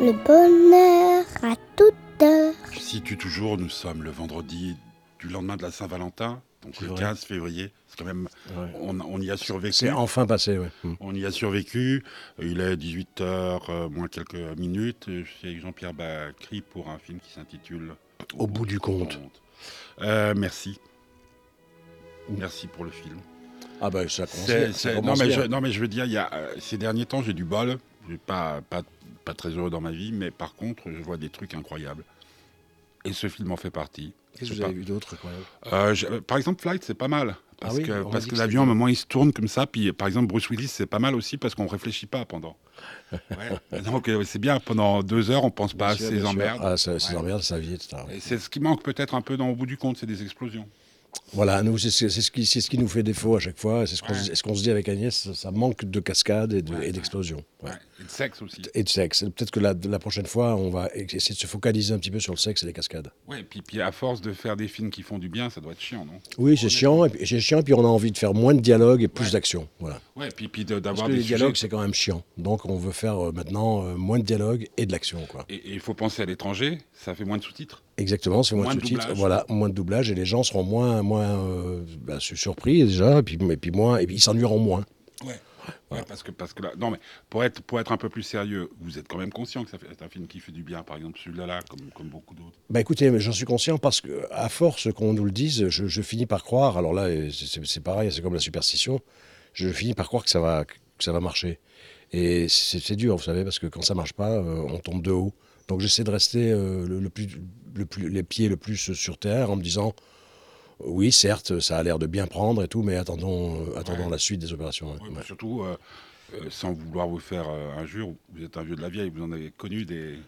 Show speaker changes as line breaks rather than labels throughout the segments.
le bonheur à toute heure.
Je situe toujours, nous sommes le vendredi du lendemain de la Saint-Valentin, donc le
vrai.
15 février. C'est quand même,
Ouais.
on, on y a survécu.
C'est enfin passé, ouais. Mm.
On y a survécu. Il est 18h moins quelques minutes. Je suis avec Jean-Pierre Bacry pour un film qui s'intitule
Au bout du compte.
Euh, merci. Merci pour le film.
Ah bah ça commence ça
non, mais
bien.
je, non, mais je veux dire, il y a, euh, ces derniers temps, j'ai du bol. Pas, pas, pas très heureux dans ma vie, mais par contre, je vois des trucs incroyables. Et ce film en fait partie.
Qu'est-ce que vous avez
pas.
vu d'autre
Euh, je- euh, par exemple, Flight, c'est pas mal. Parce
Ah oui,
que, parce que l'avion, à un moment, il se tourne comme ça. Puis, par exemple, Bruce Willis, c'est pas mal aussi parce qu'on réfléchit pas pendant. Ouais. Donc, euh, c'est bien. Pendant deux heures, on pense pas à
sûr,
ses
bien sûr.
emmerdes.
Ah,
Ouais.
emmerdes, sa vie, etc.
Et c'est ce qui manque peut-être un peu dans Au bout du compte, c'est des explosions.
Voilà, nous, c'est ce, qui- c'est ce qui nous fait défaut à chaque fois. C'est ce qu'on
Ouais.
se- ce qu'on se dit avec Agnès, ça, ça manque de cascade et de-
Ouais,
et d'explosion. Ouais.
Et de sexe aussi.
Et de sexe. Peut-être que la, la prochaine fois, on va essayer de se focaliser un petit peu sur le sexe et les cascades.
Ouais, puis, puis à force de faire des films qui font du bien, ça doit être chiant, non?
Oui, c'est chiant, et puis- c'est chiant, puis on a envie de faire moins de dialogue et plus d'action. Voilà.
Ouais, puis, puis d'avoir
que
des
les dialogues, c'est quand même chiant. Donc on veut faire euh, maintenant euh, moins de dialogue et de l'action.
et il faut penser à l'étranger, ça fait moins de sous-titres.
Exactement, c'est moins,
Moins
de sous-titres,
doublage.
voilà, moins de doublage et les gens seront moins, moins euh, bah, su- surpris déjà, et puis, et puis moins, et puis ils s'ennuieront moins.
Ouais. Ouais, parce que, parce que là, non, mais pour être, pour être un peu plus sérieux, vous êtes quand même conscient que ça fait- c'est un film qui fait du bien, par exemple celui-là, là, comme, comme beaucoup d'autres.
Bah écoutez, j'en suis conscient parce que à force qu'on nous le dise, je, je finis par croire. Alors là, c'est pareil, c'est comme la superstition. Je finis par croire que ça va, que ça va marcher. Et c'est dur, vous savez, parce que quand ça marche pas, euh, on tombe de haut. Donc j'essaie de rester euh, le, le plus, le plus, les pieds le plus sur terre en me disant, oui, certes, ça a l'air de bien prendre et tout, mais attendons, euh, attendons
Ouais.
la suite des opérations. ouais.
Ouais, Surtout, euh, sans vouloir vous faire euh, injure, vous êtes un vieux de la vieille, vous en avez connu des,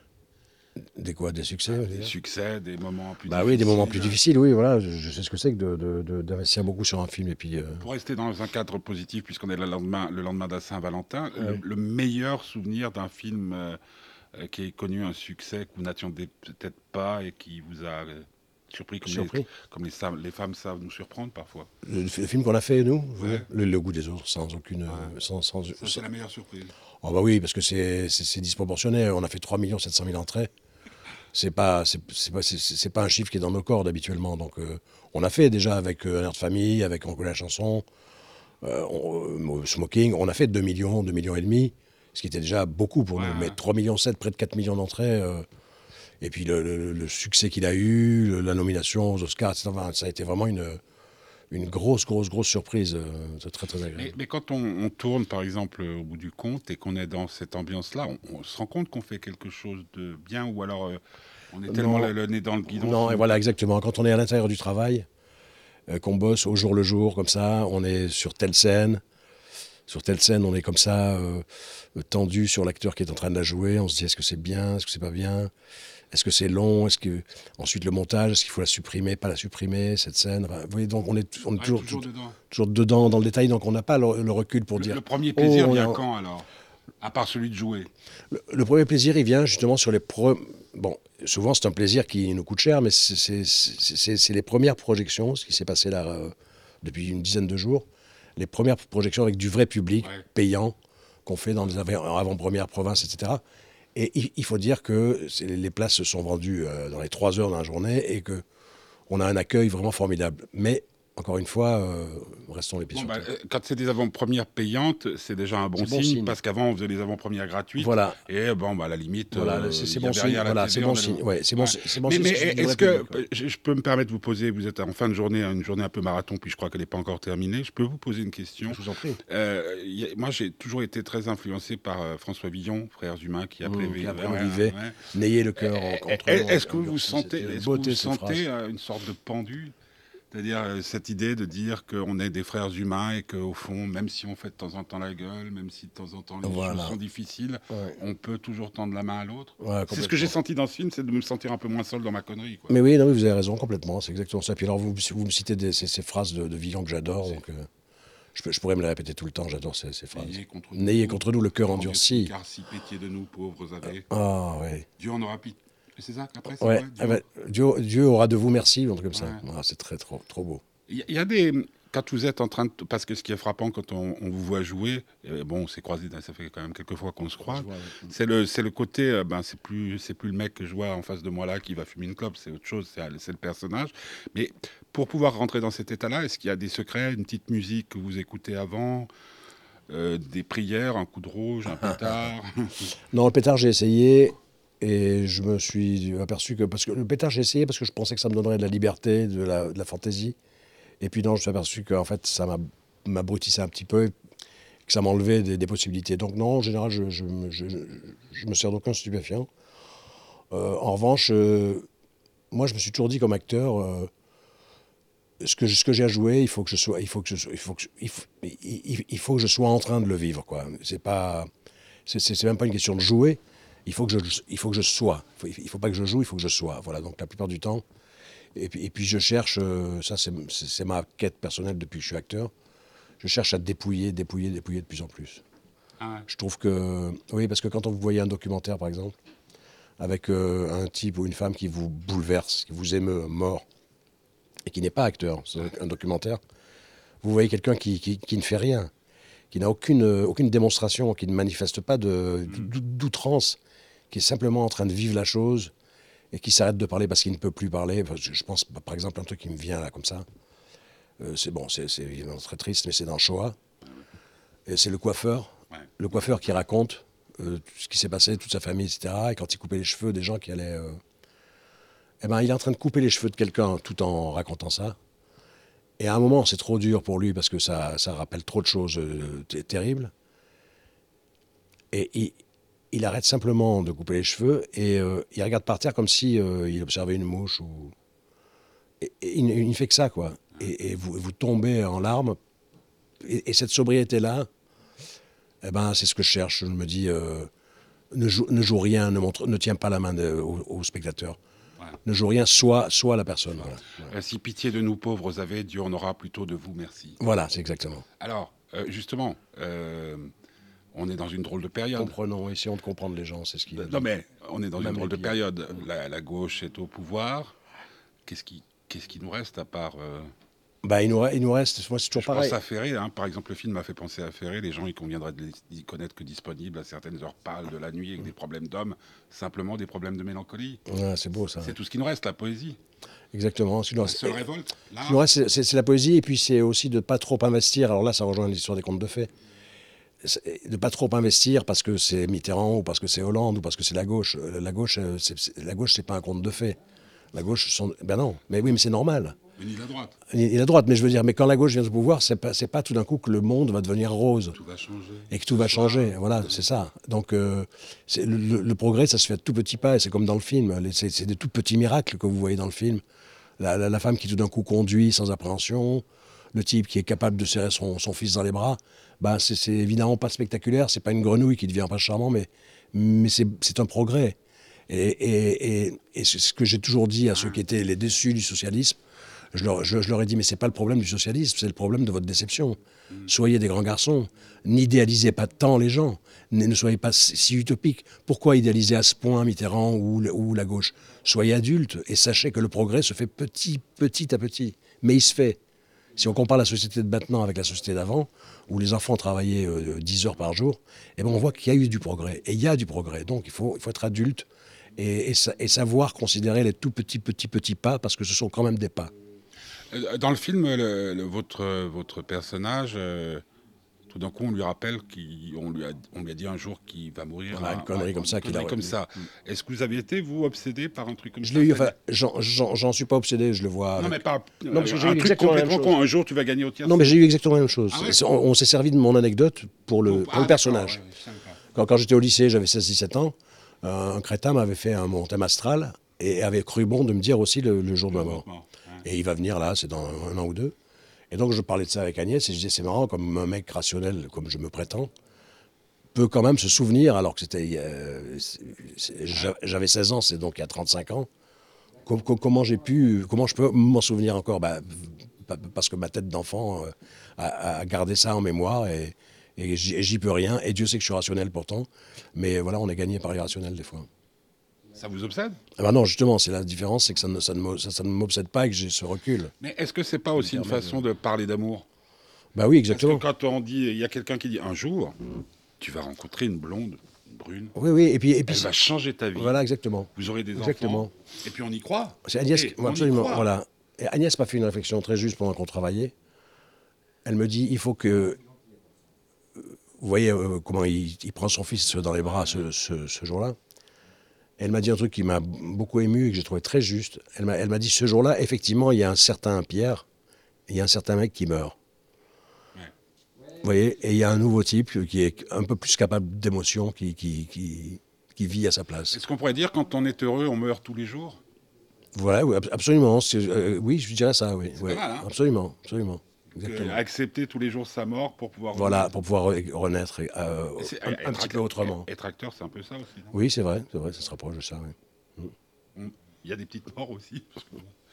Des quoi, des succès
des
dire
succès, des moments plus
Bah oui, des moments plus
difficiles.
difficiles, oui, voilà. Je, je sais ce que c'est que de- de- de- d'investir beaucoup sur un film et puis. euh,
Pour rester dans un cadre positif, puisqu'on est le lendemain, le lendemain de la Saint-Valentin, le-
Ouais.
le, meilleur souvenir d'un film euh, qui a connu un succès que vous n'attendiez peut-être pas et qui vous a euh, surpris, comme, Les,
Surpris.
comme les, sam- les femmes savent nous surprendre parfois.
Le, le film qu'on a fait, nous,
Ouais.
le, le goût des autres, sans aucune.
Ouais.
Sans, sans-
c'est la meilleure surprise.
Oh bah oui, parce que c'est disproportionné. On a fait 3 700 000 entrées. C'est pas, c'est pas, pas un chiffre qui est dans nos cordes habituellement. Donc, euh, on a fait déjà avec euh, Un air de famille, avec On la chanson, euh, on- euh, Smoking. On a fait 2 millions, 2 millions et demi, ce qui était déjà beaucoup pour
Ouais,
nous. Mais 3 millions 7, près de 4 millions d'entrées. euh, et puis le, le- le succès qu'il a eu, le- la nomination aux Oscars, etc. Enfin, ça a été vraiment une, une grosse, grosse, grosse surprise. euh, C'est très, très agréable.
Mais, mais quand on, on tourne, par exemple, au bout du compte et qu'on est dans cette ambiance-là, on, on se rend compte qu'on fait quelque chose de bien ou alors euh, on est tellement
Non.
le, le nez dans le guidon.
Non, et voilà, exactement. Quand on est à l'intérieur du travail, euh, qu'on bosse au jour le jour, comme ça, on est sur telle scène. Sur telle scène, on est comme ça, euh, tendu sur l'acteur qui est en train de la jouer. On se dit est-ce que c'est bien, est-ce que c'est pas bien? Est-ce que c'est long Est-ce que ensuite le montage, est-ce qu'il faut la supprimer, pas la supprimer cette scène Enfin, Vous voyez, donc on est, on est
Ouais,
toujours,
toujours dedans.
toujours dedans dans le détail, donc on n'a pas le, le recul pour
Le,
dire.
le premier plaisir
Oh,
vient quand alors? À part celui de jouer.
Le, le premier plaisir, il vient justement sur les pre... Bon, souvent c'est un plaisir qui nous coûte cher, mais c'est- les premières projections, ce qui s'est passé là euh, depuis une dizaine de jours, les premières projections avec du vrai public,
Ouais.
payant, qu'on fait dans les avant- avant-premières provinces, etc. Et il, faut dire que les places se sont vendues euh, dans les trois heures dans la journée et que on a un accueil vraiment formidable. Mais encore une fois, euh, restons les pieds
Bon,
sur
bah,
terre.
euh, quand c'est des avant-premières payantes, c'est déjà un bon, signe,
signe.
parce qu'avant on faisait des avant-premières gratuites.
Voilà.
Et bon, bah, à la limite,
Voilà,
euh,
c'est bon signe. Voilà, c'est
on
bon signe. Ouais, c'est bon,
Ouais.
bon
mais mais est-ce que
public,
je, je peux me permettre de vous poser, vous êtes en fin de journée, une journée un peu marathon, puis je crois qu'elle n'est pas encore terminée. Je peux vous poser une question
Je vous en prie.
Euh, a- Moi, j'ai toujours été très influencé par euh, François Villon, Frères humains, qui après
Mmh,
ouais.
N'ayez le cœur
Eh,
contre
eh,
eux,
Est-ce que
en-
vous
en-
sentez, est-ce que vous euh, une sorte de pendu C'est-à-dire euh, cette idée de dire qu'on est des frères humains et qu'au fond, même si on fait de temps en temps la gueule, même si de temps en temps les
Voilà.
choses sont difficiles,
Ouais.
on peut toujours tendre la main à l'autre.
Ouais,
C'est ce que j'ai senti dans ce film, c'est de me sentir un peu moins seul dans ma connerie. Quoi.
Mais oui, non, mais vous avez raison complètement, c'est exactement ça. Puis alors, vous, vous me citez des- ces, ces phrases de, de Villon que j'adore, donc euh, je, pourrais me les répéter tout le temps, j'adore ces, ces phrases.
N'ayez contre nous,
N'ayez contre nous le cœur endurci.
Car si pitié de nous, pauvres avez,
Ah, ouais.
Dieu en aura pitié. C'est ça qu'après
Ouais,
vrai, Dieu
ah ben, Dieu, Dieu aura de vous merci, un truc comme ça.
Ouais.
Ah, c'est très, trop, trop beau.
Il y, a- il y a des. quand vous êtes en train de. Parce que ce qui est frappant quand on, on vous voit jouer, et bon, on s'est croisé, ça fait quand même quelques fois qu'on se croise, c'est le, c'est le côté. euh, Ben, c'est plus, c'est plus le mec que je vois en face de moi là qui va fumer une clope, c'est autre chose, c'est, c'est le personnage. Mais pour pouvoir rentrer dans cet état-là, est-ce qu'il y a des secrets, une petite musique que vous écoutez avant euh, des prières, un coup de rouge, un pétard?
Non, le pétard, j'ai essayé et je me suis aperçu que. Parce que le pétard, j'ai essayé parce que je pensais que ça me donnerait de la liberté, de la, fantaisie. Et puis non, je me suis aperçu qu'en fait, ça m'a- m'abrutissait un petit peu, et que ça m'enlevait des, possibilités. Donc non, en général, je, je, je, je- me sers d'aucun stupéfiant. Euh, en revanche, euh, moi, je me suis toujours dit comme acteur. euh, ce que, ce que j'ai à jouer, il faut que je sois, il faut que je, sois- il faut il faut, il- faut que je sois en train de le vivre, quoi. C'est pas, c'est même pas une question de jouer. Il faut que je, il faut que je sois. Il faut, il faut pas que je joue, il faut que je sois. Voilà. Donc la plupart du temps. Et puis, et puis je cherche, euh, ça c'est ma quête personnelle depuis que je suis acteur. Je cherche à dépouiller, dépouiller, dépouiller de plus en plus.
Ah,
Je trouve que, oui, parce que quand on vous voyez un documentaire, par exemple, avec euh, un type ou une femme qui vous bouleverse, qui vous émeut mort, et qui n'est pas acteur, c'est un documentaire, vous voyez quelqu'un qui, qui- qui ne fait rien, qui n'a aucune, aucune démonstration, qui ne manifeste pas d'ou- d'outrance, qui est simplement en train de vivre la chose et qui s'arrête de parler parce qu'il ne peut plus parler. Je, je pense, par exemple, un truc qui me vient là comme ça. Euh, c'est bon, c'est évidemment très triste, mais c'est dans Shoah. Et c'est le coiffeur,
Ouais.
le coiffeur qui raconte euh, ce qui s'est passé, toute sa famille, etc. Et quand il coupait les cheveux des gens qui allaient. euh, Eh ben, il est en train de couper les cheveux de quelqu'un tout en racontant ça. Et à un moment, c'est trop dur pour lui parce que ça, ça rappelle trop de choses euh, terribles. Et il, arrête simplement de couper les cheveux et euh, il regarde par terre comme si euh, il observait une mouche ou. Il, ne fait que ça, quoi. Et, vous, vous tombez en larmes. Et, et cette sobriété-là, eh ben, c'est ce que je cherche. Je me dis, ne, joue, rien, ne, montre, ne tiens pas la main au spectateur. Ne joue rien, sois, sois la personne. Voilà,
si pitié de nous pauvres avez, Dieu en aura plutôt de vous, merci.
Voilà, c'est exactement.
Alors, euh, justement, euh, on est dans une drôle de période.
Comprenons, essayons de comprendre les gens, c'est ce qui.
Non mais on est dans
Même
une drôle de période. La, la gauche est au pouvoir. Qu'est-ce qui, qu'est-ce qui nous reste à part euh,
Bah, il, nous, re- il nous reste, moi c'est toujours
Je
pareil.
pense à Ferré. hein. Par exemple, le film m'a fait penser à Ferré. Les gens, il conviendrait d'y connaître que disponible à certaines heures pâles de la nuit avec des problèmes d'hommes, simplement des problèmes de mélancolie.
Ouais, c'est beau ça.
C'est tout ce qui nous reste, la poésie.
Exactement. Ce qui nous
La
reste- c'est- c'est c'est la poésie et puis c'est aussi de ne pas trop investir. Alors là, ça rejoint l'histoire des contes de fées. C'est- De pas trop investir parce que c'est Mitterrand ou parce que c'est Hollande ou parce que c'est la gauche. Euh, La gauche, euh, c'est- c'est- la gauche, c'est pas un conte de fées. La gauche, sont... ben non. Mais oui, mais c'est normal.
Mais ni la droite.
Il il a droite, mais je veux dire, mais quand la gauche vient au pouvoir, c'est pas, pas tout d'un coup que le monde va devenir rose
Tout va changer.
et que tout va changer. Voilà, c'est ça. Donc, euh, le, progrès, ça se fait à tout petits pas, et c'est comme dans le film. C'est des tout petits miracles que vous voyez dans le film. La, la- la femme qui tout d'un coup conduit sans appréhension, le type qui est capable de serrer son, son fils dans les bras, ben, c'est évidemment pas spectaculaire, c'est pas une grenouille qui devient pas charmant, mais, mais c'est c'est un progrès. Et, et- et- et c'est ce que j'ai toujours dit à ceux qui étaient les déçus du socialisme, je leur, je- je leur ai dit, mais c'est pas le problème du socialisme, c'est le problème de votre déception. Soyez des grands garçons. N'idéalisez pas tant les gens. Ne, soyez pas si, utopiques. Pourquoi idéaliser à ce point Mitterrand ou, la gauche? Soyez adultes et sachez que le progrès se fait petit, petit à petit. Mais il se fait. Si on compare la société de maintenant avec la société d'avant, où les enfants travaillaient euh, 10 heures par jour, eh ben on voit qu'il y a eu du progrès. Et il y a du progrès. Donc il faut, il faut être adulte et, et sa- et savoir considérer les tout petits, petits, petits pas, parce que ce sont quand même des pas.
Euh, Dans le film, le- le- votre, votre personnage, euh, tout d'un coup, on lui rappelle qu'on lui, a, on lui a dit un jour qu'il va mourir.
Voilà, une connerie comme ça
une
qu'il
connerie
a-
comme ça. Est-ce que vous aviez été, vous, obsédé par un truc comme
Je
ça
l'ai eu, enfin, j'en- suis pas obsédé, je le vois.
Non, mais pas.
Non, parce que j'ai eu exactement la
complètement
même chose.
con. Un jour, tu vas gagner au tir.
Non, mais j'ai eu exactement la même chose.
Ah ouais
on on s'est servi de mon anecdote pour le, pour le personnage. Quand, quand j'étais au lycée, j'avais 16-17 ans, euh, un crétin m'avait fait un, mon thème astral et avait cru bon de me dire aussi le, le jour de ma mort. Et il va venir là, c'est dans un an ou deux. Et donc je parlais de ça avec Agnès et je disais c'est marrant comme un mec rationnel comme je me prétends peut quand même se souvenir alors que c'était euh, j'avais 16 ans, c'est donc il y a 35 ans. Com- com- comment j'ai pu comment je peux m'en souvenir encore? Bah, pa- parce que ma tête d'enfant euh, a, gardé ça en mémoire et, et j'y peux rien et Dieu sait que je suis rationnel pourtant mais voilà on est gagné par irrationnel des fois.
Ça vous obsède?
Ah bah non, justement, c'est la différence, c'est que ça ne, ça ne me- ça- ça ne m'obsède pas et que j'ai ce recul.
Mais est-ce que c'est pas aussi une façon de parler d'amour?
Bah oui,
Parce que
exactement.
quand on dit, il y a quelqu'un qui dit un jour, tu vas rencontrer une blonde, une brune,
Oui, oui, et puis, et puis
elle va changer ta vie.
voilà, exactement.
Vous aurez des
Exactement.
enfants. Et puis on y croit.
C'est Agnès, absolument,
croit.
voilà. Et Agnès m'a fait une réflexion très juste pendant qu'on travaillait. Elle me dit, il faut que, euh, vous voyez euh, comment il, il prend son fils dans les bras ce, ce- ce jour-là. Elle m'a dit un truc qui m'a beaucoup ému et que j'ai trouvé très juste. Elle m'a, elle m'a dit, ce jour-là, effectivement, il y a un certain Pierre, il y a un certain mec qui meurt. Vous voyez, et il y a un nouveau type qui est un peu plus capable d'émotion, qui, qui, qui, qui vit à sa place.
Est-ce qu'on pourrait dire quand on est heureux, on meurt tous les jours?
Voilà, oui, ab- absolument. euh, oui, je dirais ça, oui. Ouais,
mal, hein?
Absolument, absolument.
Que. Accepter tous les jours sa mort pour pouvoir.
Voilà, pour pouvoir re- renaître euh, un, petit peu autrement.
Être acteur, c'est un peu ça aussi. non?
Oui, c'est vrai, c'est vrai, ça se rapproche de ça. oui.
Il y a des petites morts aussi.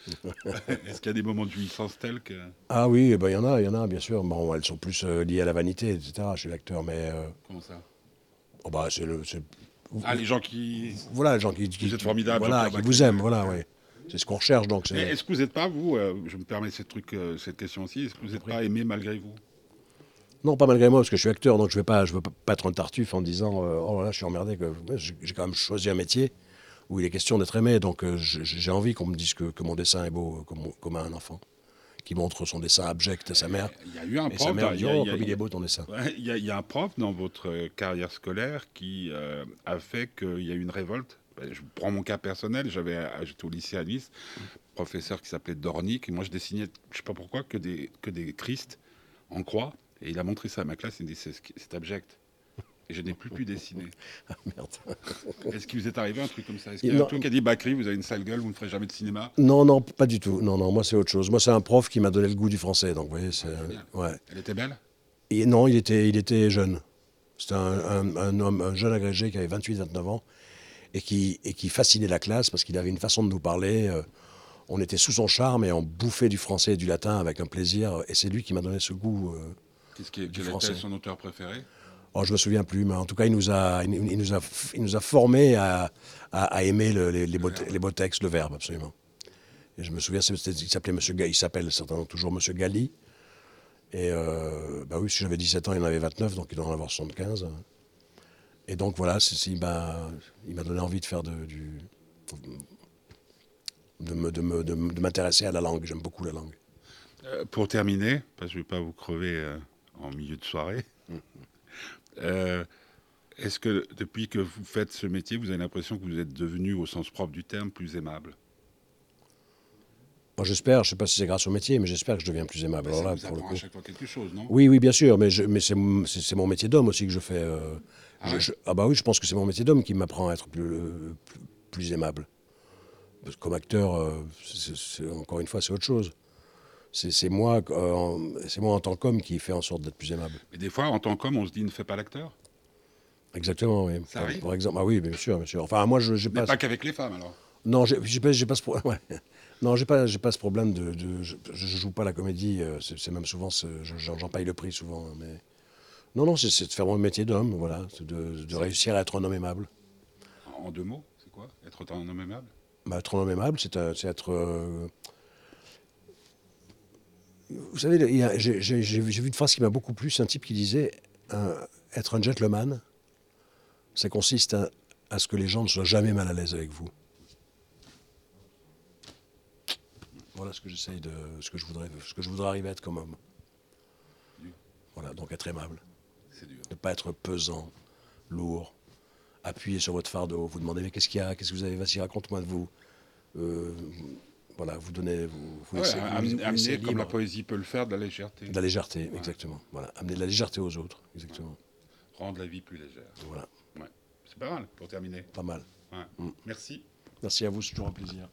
Est-ce qu'il y a des moments de jouissance tels que.
Ah oui, eh ben, il y en a, il y en a, bien sûr. Bon, elles sont plus euh, liées à la vanité, etc., chez l'acteur, mais euh,
Comment ça?
oh, bah, c'est le. c'est-
Ah, les gens qui.
Voilà, les gens qui, qui,
Vous êtes
qui-
formidable,
voilà, qui vous aiment, voilà, oui. C'est ce qu'on recherche, donc.
Mais
c'est-
est-ce que vous n'êtes pas, vous, euh, je me permets truc, euh, cette question aussi, est-ce que vous n'êtes pas aimé malgré vous?
Non, pas malgré moi, parce que je suis acteur, donc je ne vais pas, je veux pas être un tartuffe en disant euh, oh là là, je suis emmerdé. Que... J'ai quand même choisi un métier où il est question d'être aimé, donc j'ai envie qu'on me dise que, que mon dessin est beau, comme, comme à un enfant, qui montre son dessin abject à sa mère.
Il y a eu un prof.
mère
il y a-
oh,
y a-
comme il est beau ton dessin.
Il y, a- il y a un prof dans votre carrière scolaire qui euh, a fait qu'il y a eu une révolte? Ben, Je prends mon cas personnel, j'avais, euh, j'étais au lycée à Nice, professeur qui s'appelait Dornick, et moi je dessinais, je sais pas pourquoi, que des, que des Christ en croix, et il a montré ça à ma classe, il me dit c'est, abject. Et je n'ai plus pu dessiner.
Ah, Merde.
Est-ce qu'il vous est arrivé un truc comme ça? Est-ce
Il-
qu'il y a un
non.
truc qui a dit Bakri, vous avez une sale gueule, vous ne ferez jamais de cinéma?
Non, non, pas du tout. Non, non, moi c'est autre chose. Moi c'est un prof qui m'a donné le goût du français, donc vous voyez, c'est
génial.
ouais.
Elle était belle?
Et non, il était, il était jeune. C'était un, un- un homme, un jeune agrégé qui avait 28-29 ans et qui, et qui fascinait la classe parce qu'il avait une façon de nous parler. euh, on était sous son charme et on bouffait du français et du latin avec un plaisir. Et c'est lui qui m'a donné ce goût. euh.
Qu'est-ce qui, Quel
français.
était son auteur préféré?
Oh, je me souviens plus, mais en tout cas, il nous a, il, il nous a, il nous a formés à, à, à aimer le- les, les, beaux, te- les beaux textes, le verbe, absolument. Et je me souviens, il s'appelait Monsieur, il s'appelle certainement toujours Monsieur Galli. Et euh, bah oui, si j'avais 17 ans, il en avait 29, donc il doit en avoir 75. Et donc voilà, il m'a donné envie de faire de, du, de me- de m'intéresser à la langue. J'aime beaucoup la langue.
Euh, pour terminer, parce que je ne vais pas vous crever euh, en milieu de soirée, euh, est-ce que depuis que vous faites ce métier, vous avez l'impression que vous êtes devenu, au sens propre du terme, plus aimable?
Moi, j'espère, je ne sais pas si c'est grâce au métier, mais j'espère que je deviens plus aimable. Alors
Ça
là,
vous
pour le
apprend
coup.
à chaque fois quelque chose, non?
Oui, oui, bien sûr, mais, je- mais c'est mon métier d'homme aussi que je fais. euh,
Ah
je-
ouais?
je- ah bah oui, je pense que c'est mon métier d'homme qui m'apprend à être plus, plus, plus aimable. Comme acteur, euh, encore une fois, c'est autre chose. C'est moi, euh, en- c'est moi en tant qu'homme qui fait en sorte d'être plus aimable.
Mais des fois, en tant qu'homme, on se dit ne fais pas l'acteur?
Exactement, oui.
Ça
Par-
arrive?
Par exemple, ah oui, bien sûr, bien sûr. Enfin, moi, je
Mais
pas.
pas qu'avec les femmes, alors?
Non, j'ai j'ai pas, pas ce problème. ouais. Non, j'ai pas, j'ai pas ce problème de. de- je, je joue pas la comédie. euh, C'est même souvent, j'en paye le prix souvent. hein, Mais non, non, c'est de faire mon métier d'homme, voilà, c'est de, de réussir à être un homme aimable.
En deux mots, c'est quoi? Être un homme aimable?
Bah, être un homme aimable, c'est euh, être. euh, Vous savez, j'ai vu une phrase qui m'a beaucoup plu. C'est un type qui disait être un gentleman, ça consiste à, à ce que les gens ne soient jamais mal à l'aise avec vous. Voilà ce que j'essaye de, ce que je voudrais, ce que je voudrais arriver à être comme homme. Voilà, donc être aimable,
C'est dur.
ne pas être pesant, lourd, appuyer sur votre fardeau, vous demandez mais qu'est-ce qu'il y a, qu'est-ce que vous avez, vas-y raconte-moi de vous. Euh, voilà, vous donnez, vous, vous
Ouais,
laissez,
am-
vous laissez- vous
amener,
laissez
comme la poésie peut le faire, de la légèreté.
De la légèreté, exactement. Voilà, amener de la légèreté aux autres, exactement.
Rendre la vie plus légère.
Voilà,
Ouais. C'est pas mal, pour terminer.
pas mal.
Ouais.
Mm.
Merci.
Merci à vous, c'est toujours un plaisir.